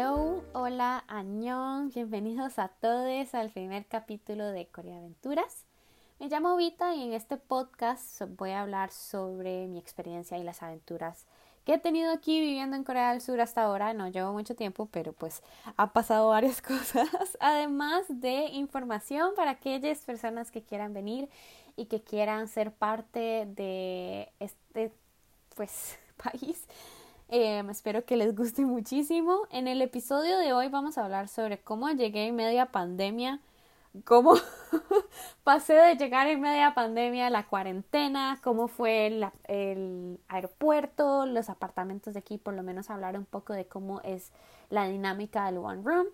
Hello, hola, añón, bienvenidos a todos al primer capítulo de Corea Aventuras. Me llamo Vita y en este podcast voy a hablar sobre mi experiencia y las aventuras que he tenido aquí viviendo en Corea del Sur hasta ahora. No llevo mucho tiempo, pero pues ha pasado varias cosas. Además de información para aquellas personas que quieran venir y que quieran ser parte de este pues país Em, espero que les guste muchísimo. En el episodio de hoy vamos a hablar sobre cómo llegué en media pandemia, cómo pasé de llegar en media pandemia a la cuarentena, cómo fue el, el, aeropuerto, los apartamentos de aquí, por lo menos hablar un poco de cómo es la dinámica del One Room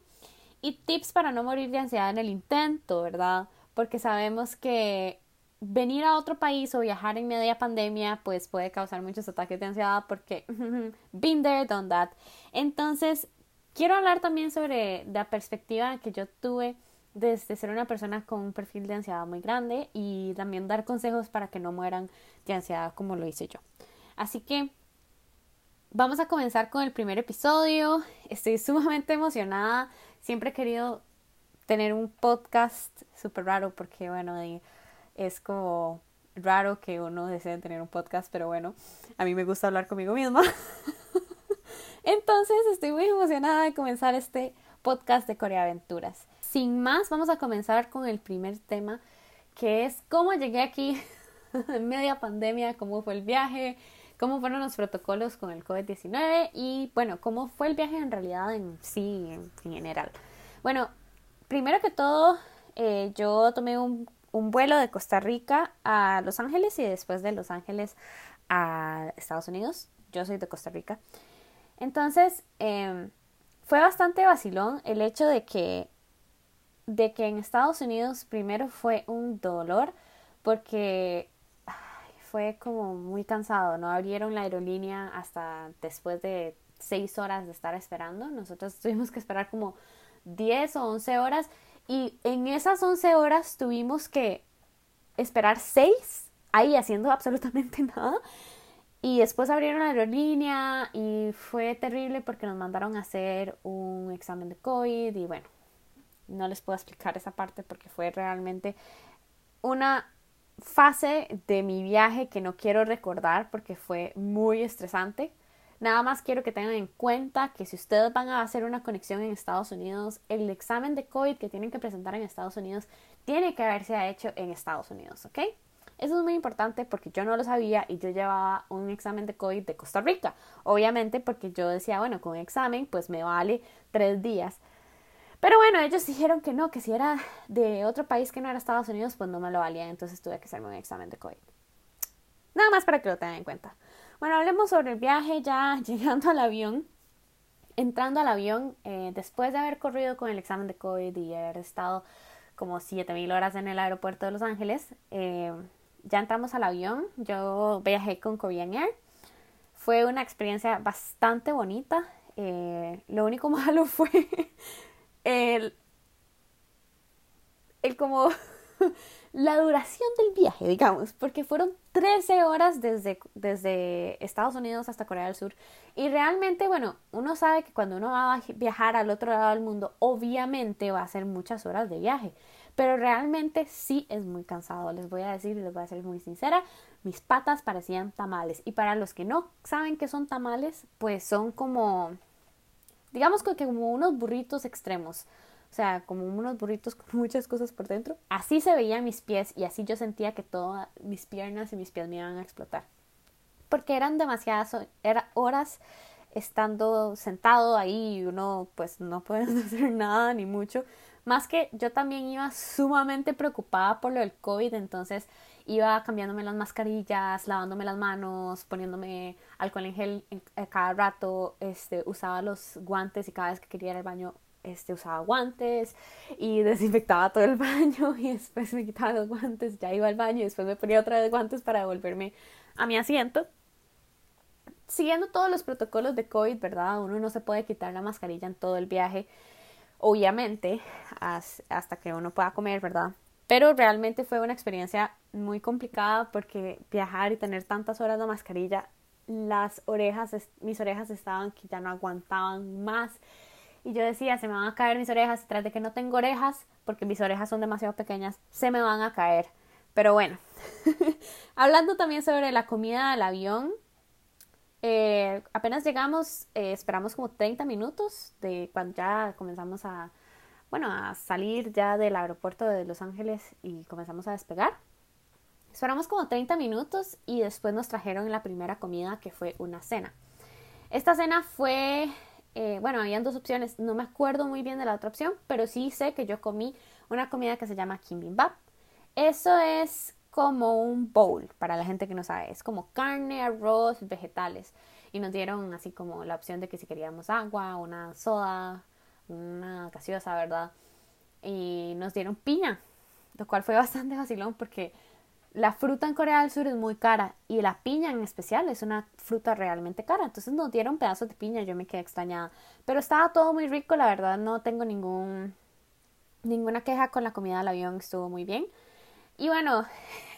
y tips para no morir de ansiedad en el intento, ¿verdad? Porque sabemos que venir a otro país o viajar en media pandemia pues puede causar muchos ataques de ansiedad porque been there, done that. Entonces, quiero hablar también sobre la perspectiva que yo tuve desde ser una persona con un perfil de ansiedad muy grande y también dar consejos para que no mueran de ansiedad como lo hice yo. Así que vamos a comenzar con el primer episodio. Estoy sumamente emocionada. Siempre he querido tener un podcast súper raro porque, bueno, es como raro que uno desee tener un podcast, pero bueno, a mí me gusta hablar conmigo misma. Entonces estoy muy emocionada de comenzar este podcast de Corea Aventuras. Sin más, vamos a comenzar con el primer tema, que es cómo llegué aquí en media pandemia, cómo fue el viaje, cómo fueron los protocolos con el COVID-19 y bueno, cómo fue el viaje en realidad en sí, en, general. Bueno, primero que todo, eh, yo tomé un un vuelo de Costa Rica a Los Ángeles y después de Los Ángeles a Estados Unidos. Yo soy de Costa Rica. Entonces, em, fue bastante vacilón el hecho de que, de que en Estados Unidos primero fue un dolor porque fue como muy cansado. No abrieron la aerolínea hasta después de seis horas de estar esperando. Nosotros tuvimos que esperar como 10 o 11 horas y en esas 11 horas tuvimos que esperar 6 ahí haciendo absolutamente nada. Y después abrieron la aerolínea y fue terrible porque nos mandaron a hacer un examen de COVID y bueno, no les puedo explicar esa parte porque fue realmente una fase de mi viaje que no quiero recordar porque fue muy estresante. Nada más quiero que tengan en cuenta que si ustedes van a hacer una conexión en Estados Unidos, el examen de COVID que tienen que presentar en Estados Unidos tiene que haberse hecho en Estados Unidos, ¿ok? Eso es muy importante porque yo no lo sabía y yo llevaba un examen de COVID de Costa Rica. Obviamente porque yo decía, bueno, con un examen pues me vale tres días. Pero bueno, ellos dijeron que no, que si era de otro país que no era Estados Unidos, pues no me lo valía, entonces tuve que hacerme un examen de COVID. Nada más para que lo tengan en cuenta. Bueno, hablemos sobre el viaje ya llegando al avión. Entrando al avión, eh, después de haber corrido con el examen de COVID y haber estado como 7000 horas en el aeropuerto de Los Ángeles, eh, ya entramos al avión. Yo viajé con Korean Air. Fue una experiencia bastante bonita. Eh, lo único malo fue el, el como la duración del viaje, digamos, porque fueron 13 horas desde, desde Estados Unidos hasta Corea del Sur. Y realmente, bueno, uno sabe que cuando uno va a viajar al otro lado del mundo, obviamente va a ser muchas horas de viaje. Pero realmente sí es muy cansado, les voy a decir y les voy a ser muy sincera, mis patas parecían tamales. Y para los que no saben que son tamales, pues son como, digamos que como unos burritos extremos. O sea, como unos burritos con muchas cosas por dentro. Así se veían mis pies y así yo sentía que todas mis piernas y mis pies me iban a explotar. Porque eran demasiadas horas estando sentado ahí y uno pues no puede hacer nada ni mucho. Más que yo también iba sumamente preocupada por lo del COVID, entonces iba cambiándome las mascarillas, lavándome las manos, poniéndome alcohol en gel cada rato, este, usaba los guantes y cada vez que quería ir al baño este, usaba guantes y desinfectaba todo el baño y después me quitaba los guantes, ya iba al baño y después me ponía otra vez guantes para devolverme a mi asiento. Siguiendo todos los protocolos de COVID, ¿verdad? Uno no se puede quitar la mascarilla en todo el viaje, obviamente, hasta que uno pueda comer, ¿verdad? Pero realmente fue una experiencia muy complicada porque viajar y tener tantas horas de mascarilla, las orejas, mis orejas estaban que ya no aguantaban más y yo decía, se me van a caer mis orejas, tras de que no tengo orejas, porque mis orejas son demasiado pequeñas, se me van a caer. Pero bueno, hablando también sobre la comida del avión, eh, apenas llegamos, eh, esperamos como 30 minutos de cuando ya comenzamos a, bueno, a salir ya del aeropuerto de Los Ángeles y comenzamos a despegar. Esperamos como 30 minutos y después nos trajeron la primera comida que fue una cena. Esta cena fue, eh, bueno, habían dos opciones, no me acuerdo muy bien de la otra opción, pero sí sé que yo comí una comida que se llama kimbap. Eso es como un bowl, para la gente que no sabe. Es como carne, arroz, vegetales. Y nos dieron así como la opción de que si queríamos agua, una soda, una gaseosa, ¿verdad? Y nos dieron piña, lo cual fue bastante vacilón porque la fruta en Corea del Sur es muy cara y la piña en especial es una fruta realmente cara. Entonces nos dieron pedazos de piña, yo me quedé extrañada. Pero estaba todo muy rico, la verdad no tengo ningún ninguna queja con la comida del avión, estuvo muy bien. Y bueno,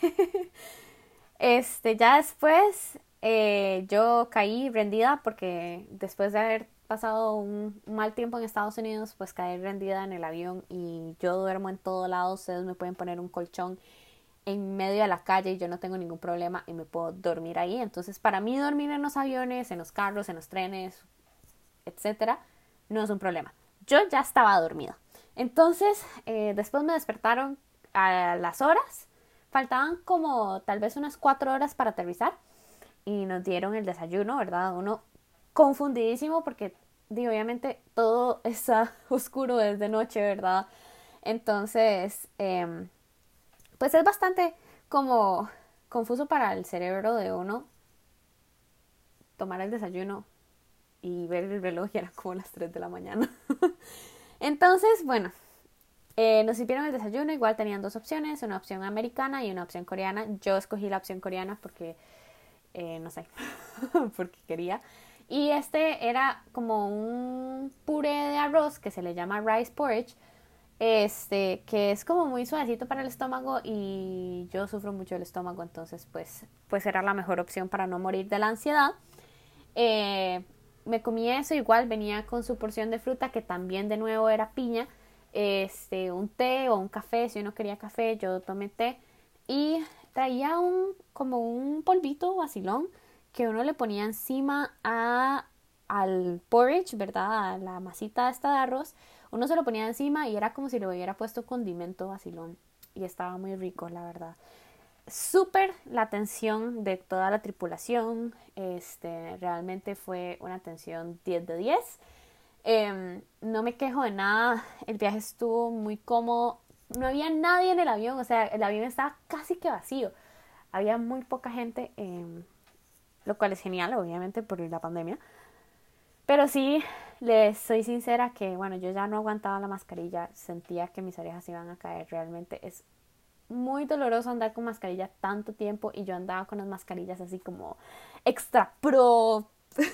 este, ya después eh, yo caí rendida porque después de haber pasado un mal tiempo en Estados Unidos, pues caí rendida en el avión y yo duermo en todo lado, ustedes me pueden poner un colchón en medio de la calle y yo no tengo ningún problema y me puedo dormir ahí. Entonces, para mí dormir en los aviones, en los carros, en los trenes, etcétera, no es un problema. Yo ya estaba dormida. Entonces, eh, después me despertaron a las horas. Faltaban como tal vez unas cuatro horas para aterrizar y nos dieron el desayuno, ¿verdad? Uno confundidísimo porque obviamente todo está oscuro desde noche, ¿verdad? Entonces, em, pues es bastante como confuso para el cerebro de uno tomar el desayuno y ver el reloj y era como las 3 de la mañana. Entonces, bueno, eh, nos sirvieron el desayuno, igual tenían dos opciones, una opción americana y una opción coreana. Yo escogí la opción coreana porque, eh, no sé, porque quería. Y este era como un puré de arroz que se le llama rice porridge, este, que es como muy suavecito para el estómago y yo sufro mucho del estómago, entonces pues, pues era la mejor opción para no morir de la ansiedad. Eh, me comí eso, igual venía con su porción de fruta que también de nuevo era piña este, un té o un café, si uno quería café, yo tomé té y traía un, como un polvito vacilón que uno le ponía encima a, al porridge, ¿verdad? A la masita esta de arroz, uno se lo ponía encima y era como si le hubiera puesto condimento vacilón y estaba muy rico, la verdad. Súper la atención de toda la tripulación, este, realmente fue una atención 10 de 10 Em, no me quejo de nada, el viaje estuvo muy cómodo, no había nadie en el avión, o sea, el avión estaba casi que vacío, había muy poca gente, em, lo cual es genial, obviamente, por la pandemia. Pero sí, les soy sincera que, bueno, yo ya no aguantaba la mascarilla, sentía que mis orejas iban a caer, realmente es muy doloroso andar con mascarilla tanto tiempo y yo andaba con las mascarillas así como extra pro.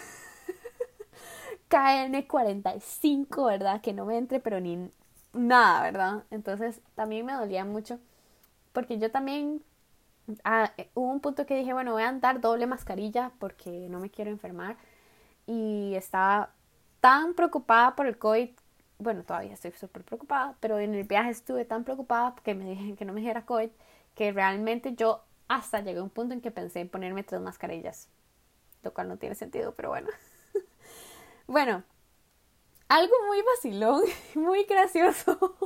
KN45, ¿verdad? Que no me entre, pero ni nada, ¿verdad? Entonces también me dolía mucho porque yo también ah, hubo un punto que dije, bueno, voy a andar doble mascarilla porque no me quiero enfermar y estaba tan preocupada por el COVID, bueno, todavía estoy súper preocupada, pero en el viaje estuve tan preocupada que me dije que no me dijera COVID que realmente yo hasta llegué a un punto en que pensé en ponerme tres mascarillas, lo cual no tiene sentido, pero bueno. Bueno, algo muy vacilón, muy gracioso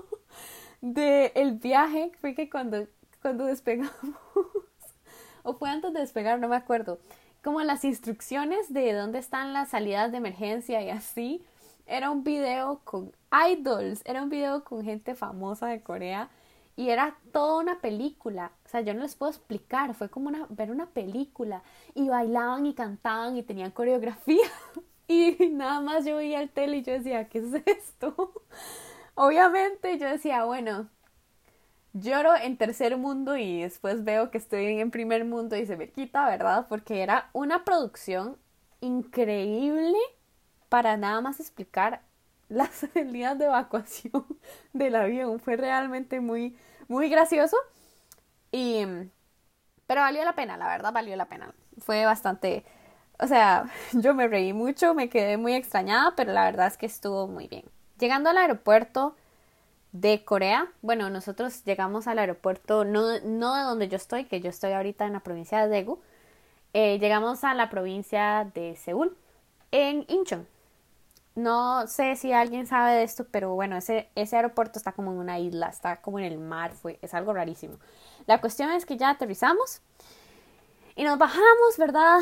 del el viaje fue que cuando, cuando despegamos, o fue antes de despegar, no me acuerdo, como las instrucciones de dónde están las salidas de emergencia y así, era un video con idols, era un video con gente famosa de Corea y era toda una película, o sea, yo no les puedo explicar, fue como una, ver una película y bailaban y cantaban y tenían coreografía. Y nada más yo veía el tele y yo decía, ¿qué es esto? Obviamente yo decía, bueno, lloro en tercer mundo y después veo que estoy en primer mundo y se me quita, ¿verdad? Porque era una producción increíble para nada más explicar las salidas de evacuación del avión. Fue realmente muy, muy gracioso. Y, pero valió la pena, la verdad valió la pena. Fue bastante o sea, yo me reí mucho, me quedé muy extrañada, pero la verdad es que estuvo muy bien. Llegando al aeropuerto de Corea, bueno, nosotros llegamos al aeropuerto, no, no de donde yo estoy, que yo estoy ahorita en la provincia de Daegu, eh, llegamos a la provincia de Seúl, en Incheon. No sé si alguien sabe de esto, pero bueno, ese, ese aeropuerto está como en una isla, está como en el mar, fue, es algo rarísimo. La cuestión es que ya aterrizamos y nos bajamos, ¿verdad?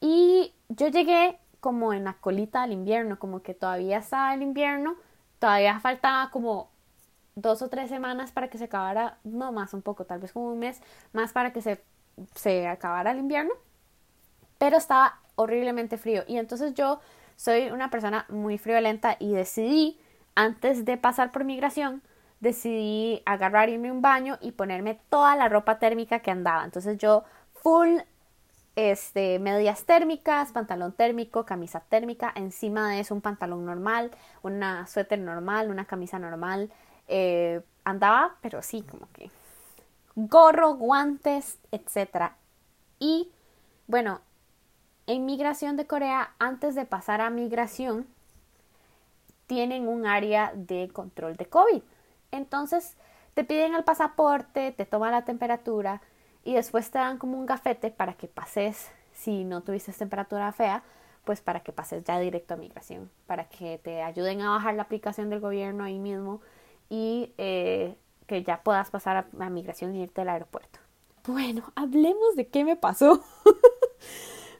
Y yo llegué como en la colita del invierno, como que todavía estaba el invierno, todavía faltaba como dos o tres semanas para que se acabara, no más un poco, tal vez como un mes más para que se, se acabara el invierno, pero estaba horriblemente frío y entonces yo soy una persona muy friolenta y decidí, antes de pasar por migración, decidí agarrar irme un baño y ponerme toda la ropa térmica que andaba. Entonces yo full este, medias térmicas, pantalón térmico, camisa térmica, encima de eso un pantalón normal, una suéter normal, una camisa normal. Eh, andaba, pero sí, como que gorro, guantes, etc. Y bueno, en migración de Corea, antes de pasar a migración, tienen un área de control de COVID. Entonces, te piden el pasaporte, te toman la temperatura y después te dan como un gafete para que pases, si no tuviste temperatura fea, pues para que pases ya directo a migración, para que te ayuden a bajar la aplicación del gobierno ahí mismo y eh, que ya puedas pasar a, a migración y irte al aeropuerto. Bueno, hablemos de qué me pasó.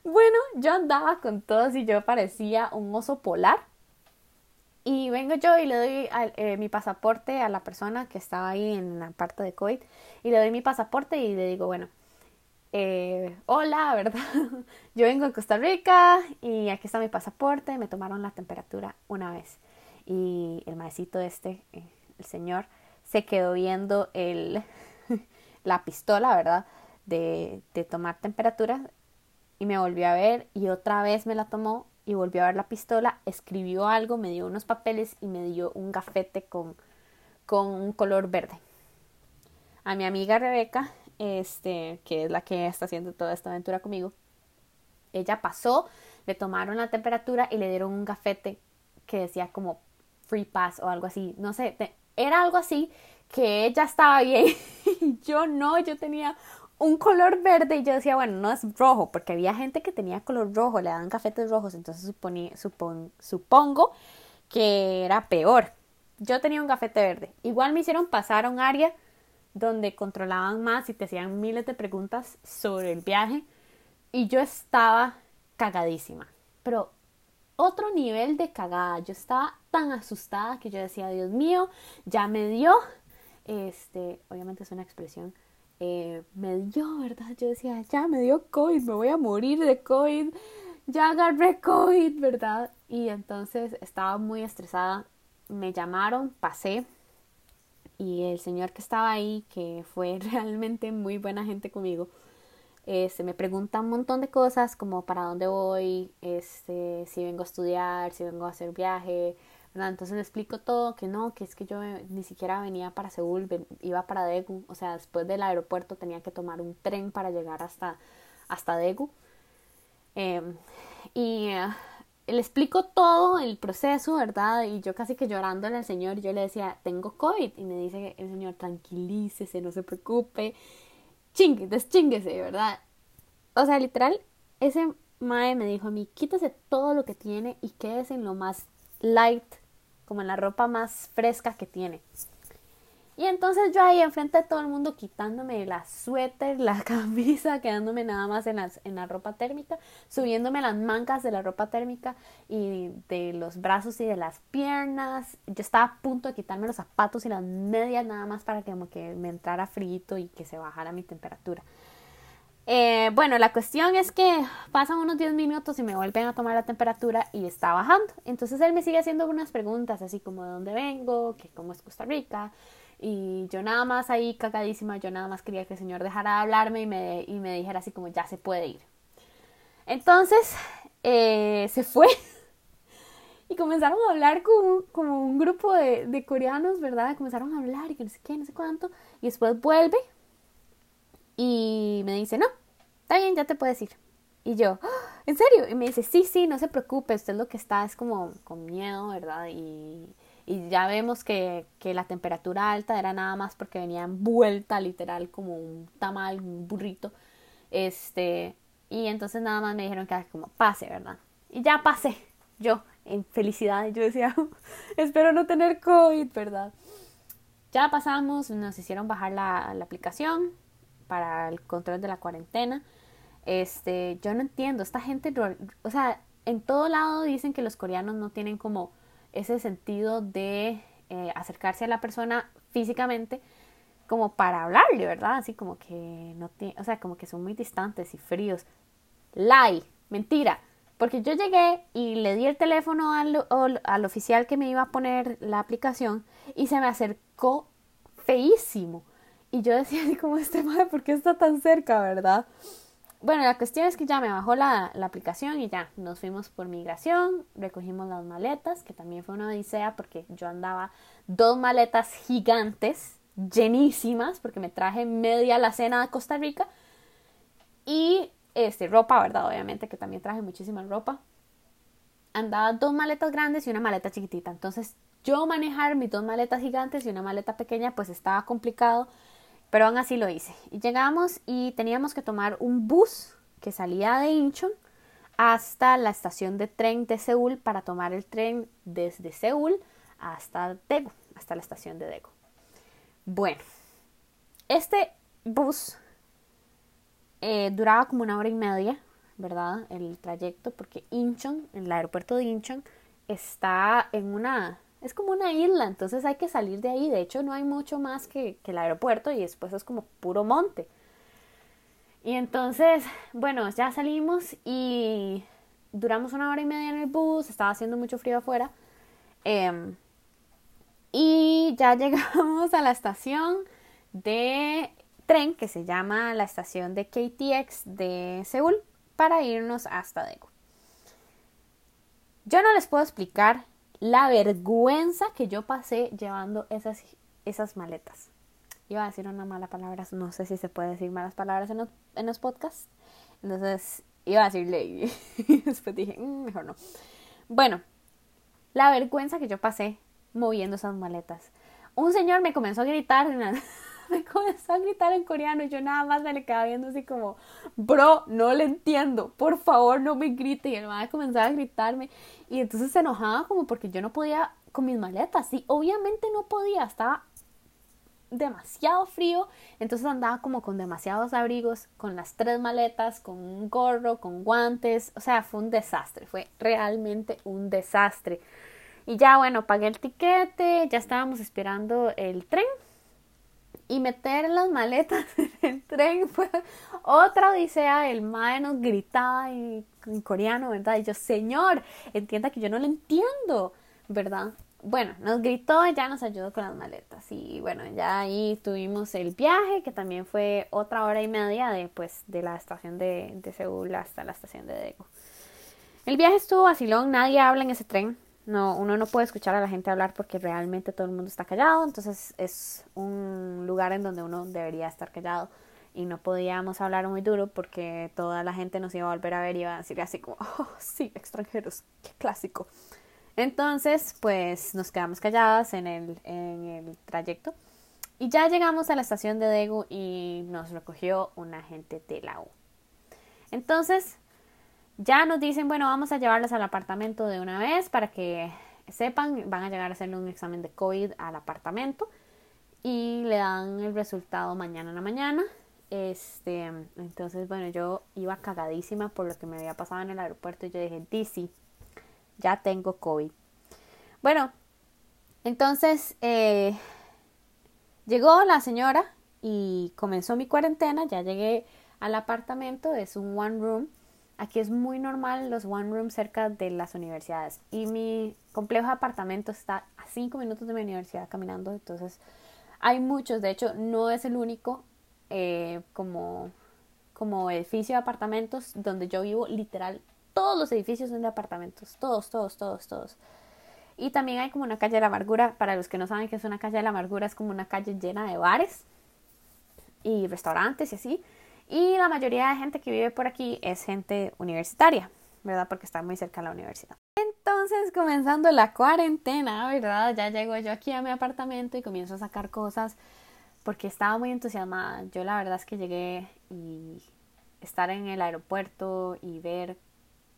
Bueno, yo andaba con todos y yo parecía un oso polar. Y vengo yo y le doy eh, mi pasaporte a la persona que estaba ahí en la parte de COVID. Y le doy mi pasaporte y le digo, bueno, eh, hola, ¿verdad? yo vengo de Costa Rica y aquí está mi pasaporte. Me tomaron la temperatura una vez. Y el maecito este, eh, el señor, se quedó viendo el, la pistola, ¿verdad? De, de tomar temperatura y me volvió a ver y otra vez me la tomó y volvió a ver la pistola, escribió algo, me dio unos papeles y me dio un gafete con, con un color verde. A mi amiga Rebeca, este, que es la que está haciendo toda esta aventura conmigo, ella pasó, le tomaron la temperatura y le dieron un gafete que decía como free pass o algo así, no sé, era algo así que ella estaba bien y yo no, yo tenía un color verde y yo decía, bueno, no es rojo, porque había gente que tenía color rojo, le daban cafetes rojos, entonces suponí, supongo que era peor. Yo tenía un cafete verde. Igual me hicieron pasar a un área donde controlaban más y te hacían miles de preguntas sobre el viaje y yo estaba cagadísima. Pero otro nivel de cagada. Yo estaba tan asustada que yo decía, Dios mío, ya me dio. Este, obviamente es una expresión eh, me dio, ¿verdad? Yo decía, ya me dio COVID, me voy a morir de COVID, ya agarré COVID, ¿verdad? Y entonces estaba muy estresada, me llamaron, pasé y el señor que estaba ahí, que fue realmente muy buena gente conmigo, este, me pregunta un montón de cosas como para dónde voy, este, si vengo a estudiar, si vengo a hacer viaje, entonces le explico todo, que no, que es que yo ni siquiera venía para Seúl, iba para Daegu, o sea, después del aeropuerto tenía que tomar un tren para llegar hasta, hasta Daegu. Em, y eh, le explico todo el proceso, ¿verdad? Y yo casi que llorándole al señor, yo le decía, tengo COVID. Y me dice el señor, tranquilícese, no se preocupe, chingue, deschínguese, ¿verdad? O sea, literal, ese mae me dijo a mí, quítese todo lo que tiene y quédese en lo más light como en la ropa más fresca que tiene. Y entonces yo ahí enfrente de todo el mundo quitándome la suéter, la camisa, quedándome nada más en, las, en la ropa térmica, subiéndome las mangas de la ropa térmica y de los brazos y de las piernas. Yo estaba a punto de quitarme los zapatos y las medias nada más para que, como que me entrara frío y que se bajara mi temperatura. Eh, bueno, la cuestión es que pasan unos 10 minutos y me vuelven a tomar la temperatura y está bajando. Entonces él me sigue haciendo unas preguntas, así como de dónde vengo, que cómo es Costa Rica. Y yo nada más ahí cagadísima, yo nada más quería que el señor dejara de hablarme y me, y me dijera así como ya se puede ir. Entonces eh, se fue y comenzaron a hablar con, como un grupo de, de coreanos, ¿verdad? Comenzaron a hablar y que no sé qué, no sé cuánto. Y después vuelve y me dice, no, está bien, ya te puedes ir. Y yo, ¡Ah! ¿en serio? Y me dice, sí, sí, no se preocupe, usted lo que está es como con miedo, ¿verdad? Y, y ya vemos que, que la temperatura alta era nada más porque venía envuelta literal como un tamal, un burrito. Este, y entonces nada más me dijeron que como pase, ¿verdad? Y ya pasé, yo, en felicidad. Yo decía, espero no tener COVID, ¿verdad? Ya pasamos, nos hicieron bajar la, la aplicación para el control de la cuarentena. Este, yo no entiendo, esta gente, o sea, en todo lado dicen que los coreanos no tienen como ese sentido de eh, acercarse a la persona físicamente como para hablarle, ¿verdad? Así como que no tiene, o sea, como que son muy distantes y fríos. Lie, mentira. Porque yo llegué y le di el teléfono al, al, oficial que me iba a poner la aplicación y se me acercó feísimo. Y yo decía así como este madre, ¿por qué está tan cerca, verdad? Bueno, la cuestión es que ya me bajó la, aplicación y ya nos fuimos por migración, recogimos las maletas, que también fue una odisea porque yo andaba dos maletas gigantes, llenísimas, porque me traje media la cena de Costa Rica y este, ropa, ¿verdad? Obviamente que también traje muchísima ropa. Andaba dos maletas grandes y una maleta chiquitita. Entonces yo manejar mis dos maletas gigantes y una maleta pequeña pues estaba complicado pero aún así lo hice. Llegamos y teníamos que tomar un bus que salía de Incheon hasta la estación de tren de Seúl para tomar el tren desde Seúl hasta Daegu, hasta la estación de Daegu. Bueno, este bus eh, duraba como una hora y media, ¿verdad? El trayecto, porque Incheon, el aeropuerto de Incheon, está en una es como una isla, entonces hay que salir de ahí. De hecho, no hay mucho más que, el aeropuerto y después es como puro monte. Y entonces, bueno, ya salimos y duramos una hora y media en el bus, estaba haciendo mucho frío afuera. Em, y ya llegamos a la estación de tren que se llama la estación de KTX de Seúl para irnos hasta Daegu. Yo no les puedo explicar la vergüenza que yo pasé llevando esas, esas maletas. Iba a decir una mala palabra, no sé si se puede decir malas palabras en los, en los podcasts. Entonces iba a decirle y después dije, mm, mejor no. Bueno, la vergüenza que yo pasé moviendo esas maletas. Un señor me comenzó a gritar me comenzó a gritar en coreano y yo nada más le quedaba viendo así como, bro, no le entiendo, por favor no me grite. Y el madre comenzaba a gritarme y entonces se enojaba como porque yo no podía con mis maletas. Y obviamente no podía, estaba demasiado frío, entonces andaba como con demasiados abrigos, con las tres maletas, con un gorro, con guantes, o sea, fue un desastre, fue realmente un desastre. Y ya bueno, pagué el tiquete, ya estábamos esperando el tren y meter las maletas en el tren fue otra odisea. El mae nos gritaba en, coreano, ¿verdad? Y yo, señor, entienda que yo no lo entiendo, ¿verdad? Bueno, nos gritó ya nos ayudó con las maletas. Y bueno, ya ahí tuvimos el viaje, que también fue otra hora y media de, pues, de la estación de, de Seúl hasta la estación de Daegu. El viaje estuvo vacilón, nadie habla en ese tren, no, uno no puede escuchar a la gente hablar porque realmente todo el mundo está callado, entonces es un lugar en donde uno debería estar callado y no podíamos hablar muy duro porque toda la gente nos iba a volver a ver y iba a decir así como, oh, sí, extranjeros, qué clásico. Entonces, pues nos quedamos calladas en el, en el trayecto y ya llegamos a la estación de Daegu y nos recogió un agente de la U. Entonces, ya nos dicen, bueno, vamos a llevarlas al apartamento de una vez para que sepan, van a llegar a hacerle un examen de COVID al apartamento y le dan el resultado mañana en la mañana. Este, entonces, bueno, yo iba cagadísima por lo que me había pasado en el aeropuerto y yo dije, DC, ya tengo COVID. Bueno, entonces eh, llegó la señora y comenzó mi cuarentena, ya llegué al apartamento, es un one room Aquí es muy normal los one room cerca de las universidades. Y mi complejo de apartamento está a cinco minutos de mi universidad caminando, entonces hay muchos, de hecho no es el único eh, como, como edificio de apartamentos donde yo vivo, literal, todos los edificios son de apartamentos, todos, todos, todos, todos. Y también hay como una calle de la amargura, para los que no saben qué es una calle de la amargura, es como una calle llena de bares y restaurantes y así. Y la mayoría de gente que vive por aquí es gente universitaria, ¿verdad? Porque está muy cerca de la universidad. entonces comenzando la cuarentena, ¿verdad? Ya llego yo aquí a mi apartamento y comienzo a sacar cosas porque estaba muy entusiasmada. Yo la verdad es que llegué y estar en el aeropuerto y ver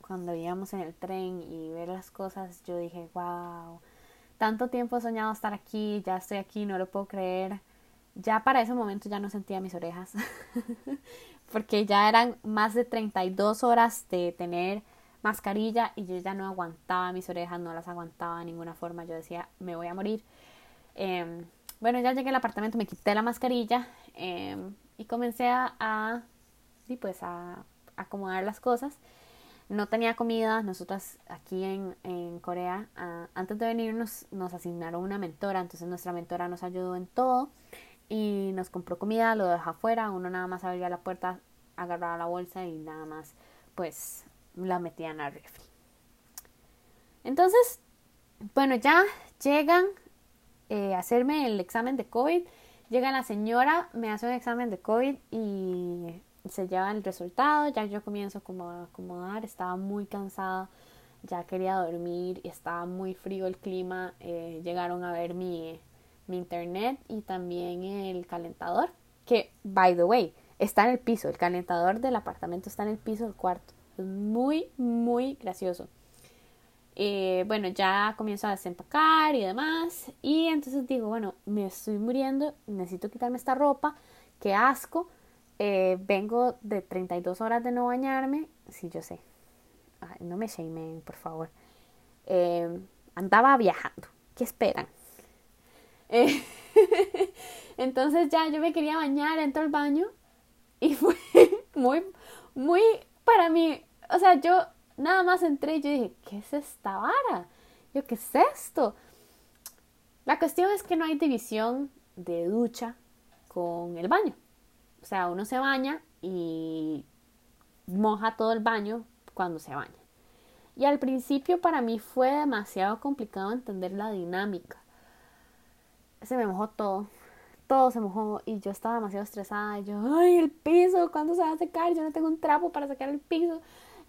cuando íbamos en el tren y ver las cosas, yo dije, wow, tanto tiempo he soñado estar aquí, ya estoy aquí, no lo puedo creer. Ya para ese momento ya no sentía mis orejas, porque ya eran más de 32 horas de tener mascarilla y yo ya no aguantaba mis orejas, no las aguantaba de ninguna forma, yo decía, me voy a morir. Em, bueno, ya llegué al apartamento, me quité la mascarilla em, y comencé a, pues a acomodar las cosas. No tenía comida, nosotras aquí en, en Corea, antes de venir nos, nos asignaron una mentora, entonces nuestra mentora nos ayudó en todo y nos compró comida, lo dejó afuera, uno nada más abría la puerta, agarraba la bolsa y nada más pues la metían al refri. Entonces, bueno, ya llegan eh, a hacerme el examen de COVID. Llega la señora, me hace un examen de COVID y se lleva el resultado. Ya yo comienzo como a acomodar, estaba muy cansada, ya quería dormir y estaba muy frío el clima. Eh, llegaron a ver mi, mi internet y también el calentador, que, by the way, está en el piso. El calentador del apartamento está en el piso del cuarto muy, muy gracioso. Eh, bueno, ya comienzo a desempacar y demás. Y entonces digo, bueno, me estoy muriendo, necesito quitarme esta ropa, qué asco. Eh, vengo de 32 horas de no bañarme. Sí, yo sé. no me shamen, por favor. Eh, andaba viajando. ¿Qué esperan? entonces ya yo me quería bañar, entro al baño y fue muy, muy para mí o sea, yo nada más entré y yo dije, ¿qué es esta vara? Yo, ¿qué es esto? La cuestión es que no hay división de ducha con el baño. O sea, uno se baña y moja todo el baño cuando se baña. Y al principio para mí fue demasiado complicado entender la dinámica. Se me mojó todo. Todo se mojó y yo estaba demasiado estresada. Y yo, ay, el piso, ¿cuándo se va a secar? Yo no tengo un trapo para sacar el piso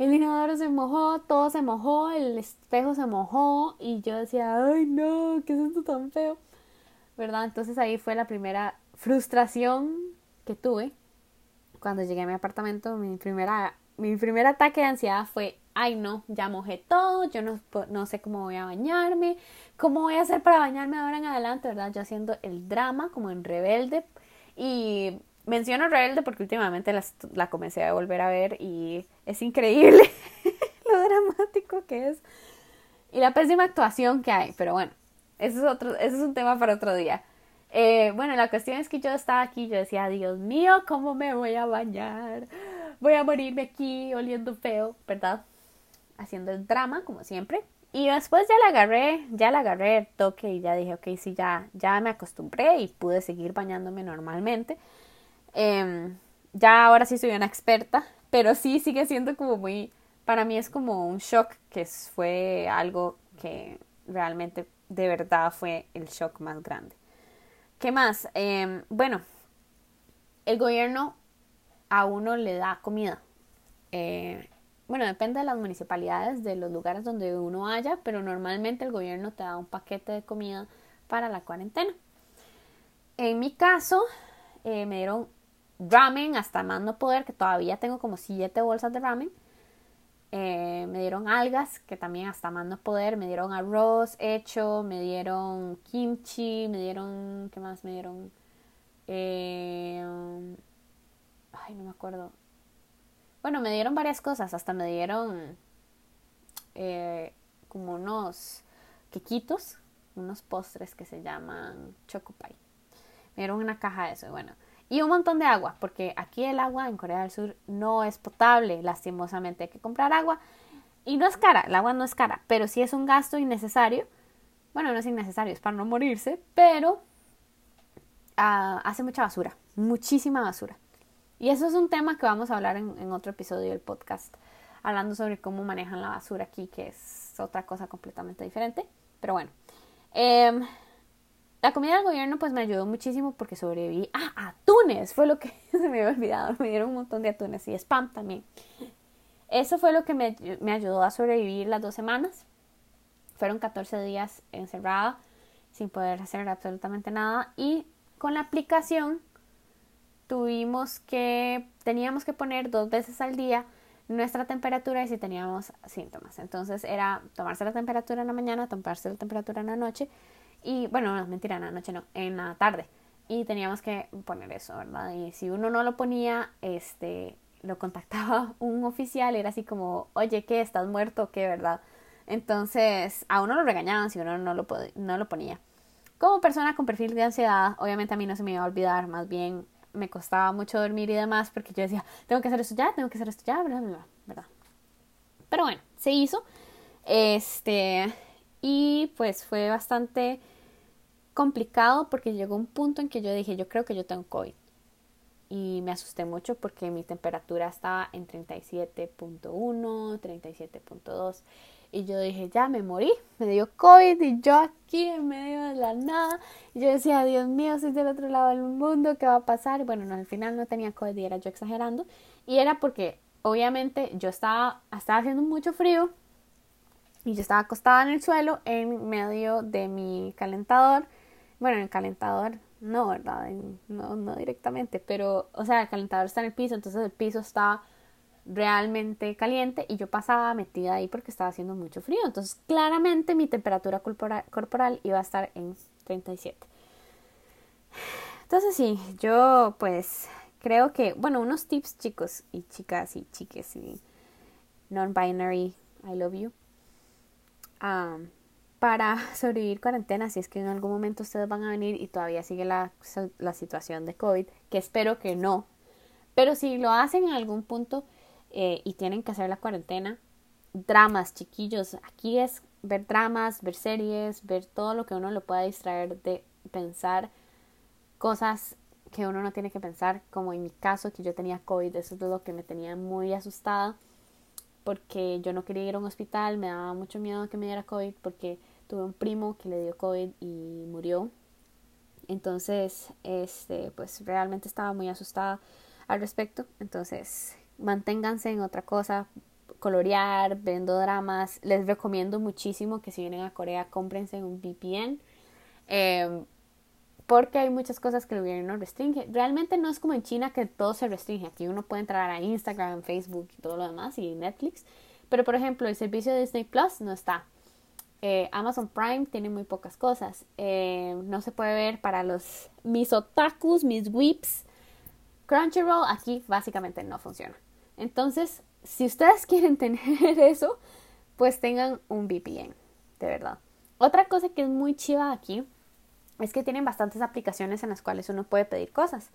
el inodoro se mojó, todo se mojó, el espejo se mojó y yo decía, ay no, ¿qué es esto tan feo? ¿Verdad? Entonces ahí fue la primera frustración que tuve cuando llegué a mi apartamento. Mi, primera, mi primer ataque de ansiedad fue, ay no, ya mojé todo, yo no, no sé cómo voy a bañarme, cómo voy a hacer para bañarme ahora en adelante, ¿verdad? Yo haciendo el drama como en rebelde y menciono Rebelde porque últimamente la comencé a volver a ver y es increíble lo dramático que es y la pésima actuación que hay, pero bueno, eso es, otro, eso es un tema para otro día. Eh, bueno, la cuestión es que yo estaba aquí, yo decía, Dios mío, ¿cómo me voy a bañar? Voy a morirme aquí oliendo feo, ¿verdad? Haciendo el drama, como siempre. Y después ya la agarré, ya la agarré el toque y ya dije, ok, sí, ya, ya me acostumbré y pude seguir bañándome normalmente. Em, ya ahora sí soy una experta, pero sí sigue siendo como muy, para mí es como un shock que fue algo que realmente de verdad fue el shock más grande. ¿Qué más? Em, bueno, el gobierno a uno le da comida. Eh, bueno, depende de las municipalidades, de los lugares donde uno haya, pero normalmente el gobierno te da un paquete de comida para la cuarentena. En mi caso, eh, me dieron ramen hasta más no poder, que todavía tengo como siete bolsas de ramen. Eh, me dieron algas, que también hasta más no poder. Me dieron arroz hecho, me dieron kimchi, me dieron. ¿Qué más me dieron? Ay, no me acuerdo. Bueno, me dieron varias cosas. Hasta me dieron eh, como unos quequitos, unos postres que se llaman chocopay. Me dieron una caja de eso. Bueno, y un montón de agua, porque aquí el agua en Corea del Sur no es potable, lastimosamente hay que comprar agua. Y no es cara, el agua no es cara, pero sí es un gasto innecesario. Bueno, no es innecesario, es para no morirse, pero ah, hace mucha basura, muchísima basura. Y eso es un tema que vamos a hablar en, otro episodio del podcast, hablando sobre cómo manejan la basura aquí, que es otra cosa completamente diferente. Pero bueno, eh, la comida del gobierno pues me ayudó muchísimo porque sobreviví. Ah, atunes, fue lo que se me había olvidado. Me dieron un montón de atunes y spam también. Eso fue lo que me, ayudó a sobrevivir las dos semanas. fueron 14 días encerrada sin poder hacer absolutamente nada y con la aplicación tuvimos que, teníamos que poner dos veces al día nuestra temperatura y si teníamos síntomas. Entonces era tomarse la temperatura en la mañana, tomarse la temperatura en la noche y bueno, no, mentira, en la noche no, en la tarde. Y teníamos que poner eso, ¿verdad? Y si uno no lo ponía, este, lo contactaba un oficial, era así como, oye, ¿qué? ¿Estás muerto? ¿Qué? ¿Verdad? Entonces, a uno lo regañaban si uno no lo, no lo ponía. Como persona con perfil de ansiedad, obviamente a mí no se me iba a olvidar, más bien me costaba mucho dormir y demás porque yo decía, tengo que hacer esto ya, tengo que hacer esto ya, ¿verdad? Pero bueno, se hizo. Este, y pues fue bastante complicado porque llegó un punto en que yo dije, yo creo que yo tengo COVID. Y me asusté mucho porque mi temperatura estaba en 37.1, 37.2. Y yo dije, ya me morí, me dio COVID y yo aquí en medio de la nada. Y yo decía, Dios mío, soy del otro lado del mundo, ¿qué va a pasar? Y bueno, no, al final no tenía COVID y era yo exagerando. Y era porque, obviamente, yo estaba, estaba haciendo mucho frío y yo estaba acostada en el suelo en medio de mi calentador. Bueno, en el calentador, no, ¿verdad? no, no directamente, pero, o sea, el calentador está en el piso, entonces el piso está realmente caliente y yo pasaba metida ahí porque estaba haciendo mucho frío. Entonces, claramente mi temperatura corporal, iba a estar en 37. Entonces, sí, yo pues creo que, bueno, unos tips chicos y chicas y chiques y non-binary, I love you, para sobrevivir cuarentena, si es que en algún momento ustedes van a venir y todavía sigue la, la situación de COVID, que espero que no, pero si lo hacen en algún punto, eh, y tienen que hacer la cuarentena. Dramas, chiquillos. Aquí es ver dramas, ver series, ver todo lo que uno lo pueda distraer de pensar cosas que uno no tiene que pensar, como en mi caso que yo tenía COVID, eso es lo que me tenía muy asustada porque yo no quería ir a un hospital, me daba mucho miedo que me diera COVID porque tuve un primo que le dio COVID y murió. Entonces, este, pues realmente estaba muy asustada al respecto. Entonces, manténganse en otra cosa, colorear, vendo dramas. Les recomiendo muchísimo que si vienen a Corea, cómprense un VPN. Em, porque hay muchas cosas que el gobierno restringe. Realmente no es como en China que todo se restringe. Aquí uno puede entrar a Instagram, Facebook y todo lo demás y Netflix. Pero por ejemplo, el servicio de Disney Plus no está. Eh, Amazon Prime tiene muy pocas cosas. Eh, no se puede ver para los mis otakus, mis whips. Crunchyroll aquí básicamente no funciona. Entonces, si ustedes quieren tener eso, pues tengan un VPN, de verdad. Otra cosa que es muy chiva aquí es que tienen bastantes aplicaciones en las cuales uno puede pedir cosas.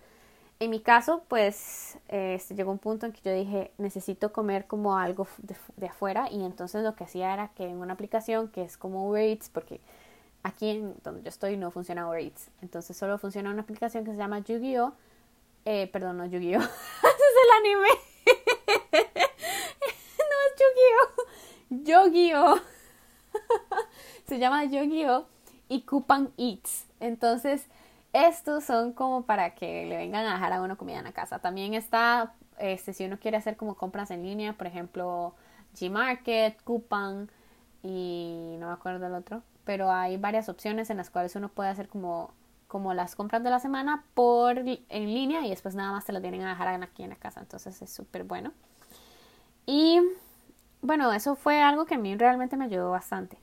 En mi caso, pues este, llegó un punto en que yo dije, necesito comer como algo de, afuera y entonces lo que hacía era que en una aplicación que es como Uber Eats, porque aquí en donde yo estoy no funciona Uber Eats, entonces solo funciona una aplicación que se llama Yu-Gi-Oh! Eh, perdón, no Yu-Gi-Oh! Es el anime. no es Yu-Gi-Oh! Yu-Gi-Oh! Se llama Yu-Gi-Oh! y Coupon Eats. Entonces, estos son como para que le vengan a dejar a uno comida en la casa. También está, este, si uno quiere hacer como compras en línea, por ejemplo, Gmarket, Coupon y no me acuerdo del otro. Pero hay varias opciones en las cuales uno puede hacer como como las compras de la semana por en línea y después nada más te lo tienen a dejar aquí en la casa. Entonces es súper bueno. Y bueno, eso fue algo que a mí realmente me ayudó bastante.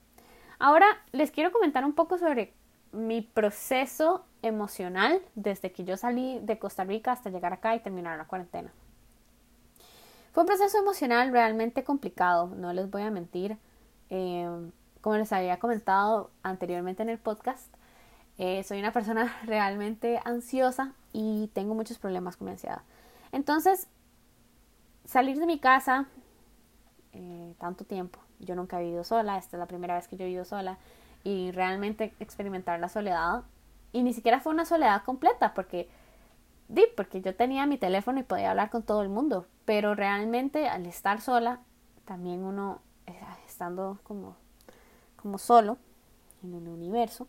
Ahora les quiero comentar un poco sobre mi proceso emocional desde que yo salí de Costa Rica hasta llegar acá y terminar la cuarentena. Fue un proceso emocional realmente complicado, no les voy a mentir. Eh, como les había comentado anteriormente en el podcast, eh, soy una persona realmente ansiosa y tengo muchos problemas con mi ansiedad. Entonces, salir de mi casa eh, tanto tiempo, yo nunca he vivido sola, esta es la primera vez que yo he vivido sola, y realmente experimentar la soledad, y ni siquiera fue una soledad completa, porque, di, porque yo tenía mi teléfono y podía hablar con todo el mundo, pero realmente al estar sola, también uno, eh, estando como, como solo en el universo,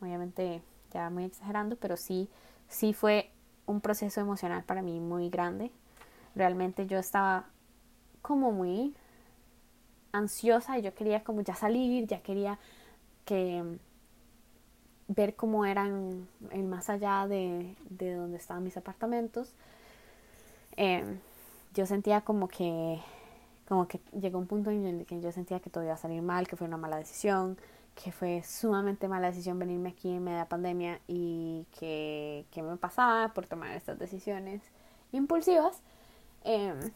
obviamente ya muy exagerando, pero sí, sí fue un proceso emocional para mí muy grande. Realmente yo estaba como muy ansiosa y yo quería como ya salir, ya quería que ver cómo eran el más allá de, de donde estaban mis apartamentos. Em, yo sentía como que como que llegó un punto en el que yo sentía que todo iba a salir mal, que fue una mala decisión, que fue sumamente mala decisión venirme aquí en media pandemia y que, que me pasaba por tomar estas decisiones impulsivas. Em,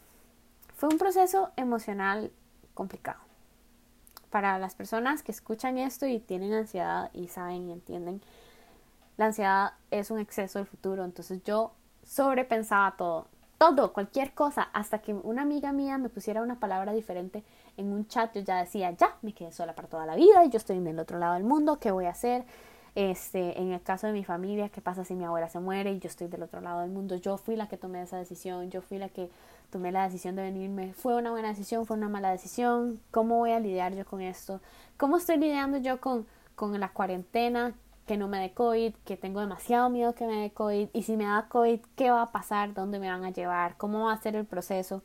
fue un proceso emocional complicado. Para las personas que escuchan esto y tienen ansiedad y saben y entienden, la ansiedad es un exceso del futuro. Entonces yo sobrepensaba todo, todo, cualquier cosa, hasta que una amiga mía me pusiera una palabra diferente en un chat, yo ya decía, ya, me quedé sola para toda la vida, y yo estoy en el otro lado del mundo, ¿qué voy a hacer? Este, en el caso de mi familia, ¿qué pasa si mi abuela se muere y yo estoy del otro lado del mundo? Yo fui la que tomé esa decisión, yo fui la que tomé la decisión de venirme. ¿Fue una buena decisión? ¿Fue una mala decisión? ¿Cómo voy a lidiar yo con esto? ¿Cómo estoy lidiando yo con, con la cuarentena? que no me dé COVID, que tengo demasiado miedo que me dé COVID, y si me da COVID, ¿qué va a pasar? ¿Dónde me van a llevar? ¿Cómo va a ser el proceso?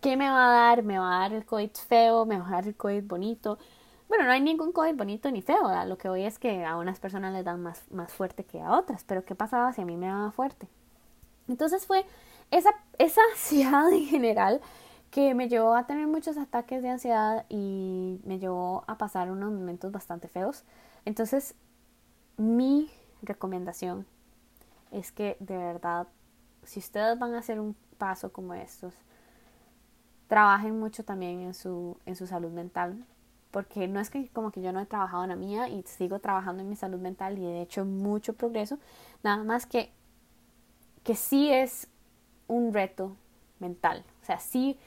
¿Qué me va a dar? ¿Me va a dar el COVID feo? ¿Me va a dar el COVID bonito? Bueno, no hay ningún COVID bonito ni feo, lo que voy es que a unas personas les dan más, más fuerte que a otras, pero ¿qué pasaba si a mí me daba fuerte? Entonces fue esa, esa ansiedad en general que me llevó a tener muchos ataques de ansiedad y me llevó a pasar unos momentos bastante feos. Entonces mi recomendación es que de verdad, si ustedes van a hacer un paso como estos, trabajen mucho también en su, en su salud mental, porque no es que como que yo no he trabajado en la mía y sigo trabajando en mi salud mental y he hecho mucho progreso, nada más que que sí es un reto mental, o sea, sí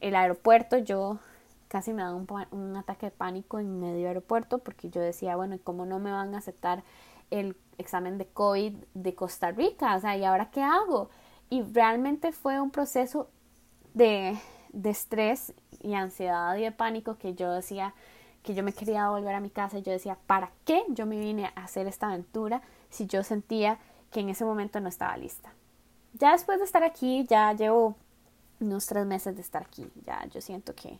el aeropuerto yo casi me da un, un, ataque de pánico en medio aeropuerto porque yo decía, bueno, ¿y cómo no me van a aceptar el examen de COVID de Costa Rica? O sea, ¿y ahora qué hago? Y realmente fue un proceso de, de estrés y ansiedad y de pánico que yo decía que yo me quería volver a mi casa. Yo decía, ¿para qué yo me vine a hacer esta aventura si yo sentía que en ese momento no estaba lista? Ya después de estar aquí, ya llevo unos tres meses de estar aquí. Ya yo siento que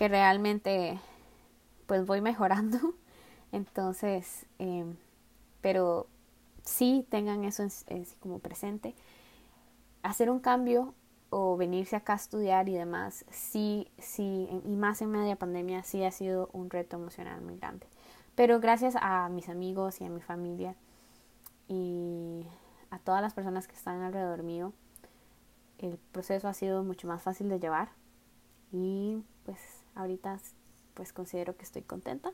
que realmente pues voy mejorando. Entonces, em, pero sí tengan eso como presente. Hacer un cambio o venirse acá a estudiar y demás, sí, sí, y más en media pandemia, sí ha sido un reto emocional muy grande. Pero gracias a mis amigos y a mi familia y a todas las personas que están alrededor mío, el proceso ha sido mucho más fácil de llevar y pues ahorita pues considero que estoy contenta.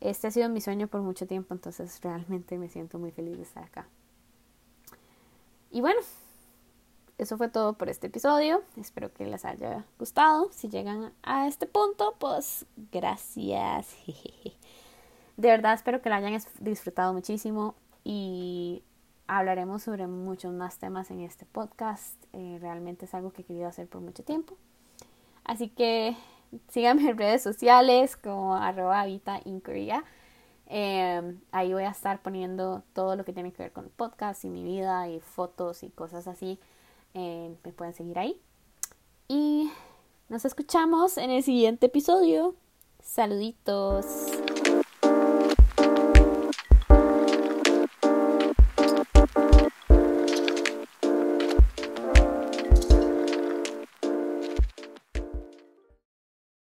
Este ha sido mi sueño por mucho tiempo, entonces realmente me siento muy feliz de estar acá. Y bueno, eso fue todo por este episodio. Espero que les haya gustado. Si llegan a este punto, pues gracias. De verdad espero que lo hayan disfrutado muchísimo y hablaremos sobre muchos más temas en este podcast. Eh, realmente es algo que he querido hacer por mucho tiempo. Así que síganme en redes sociales como arroba em, ahí voy a estar poniendo todo lo que tiene que ver con el podcast y mi vida y fotos y cosas así. Em, me pueden seguir ahí. Y nos escuchamos en el siguiente episodio. Saluditos.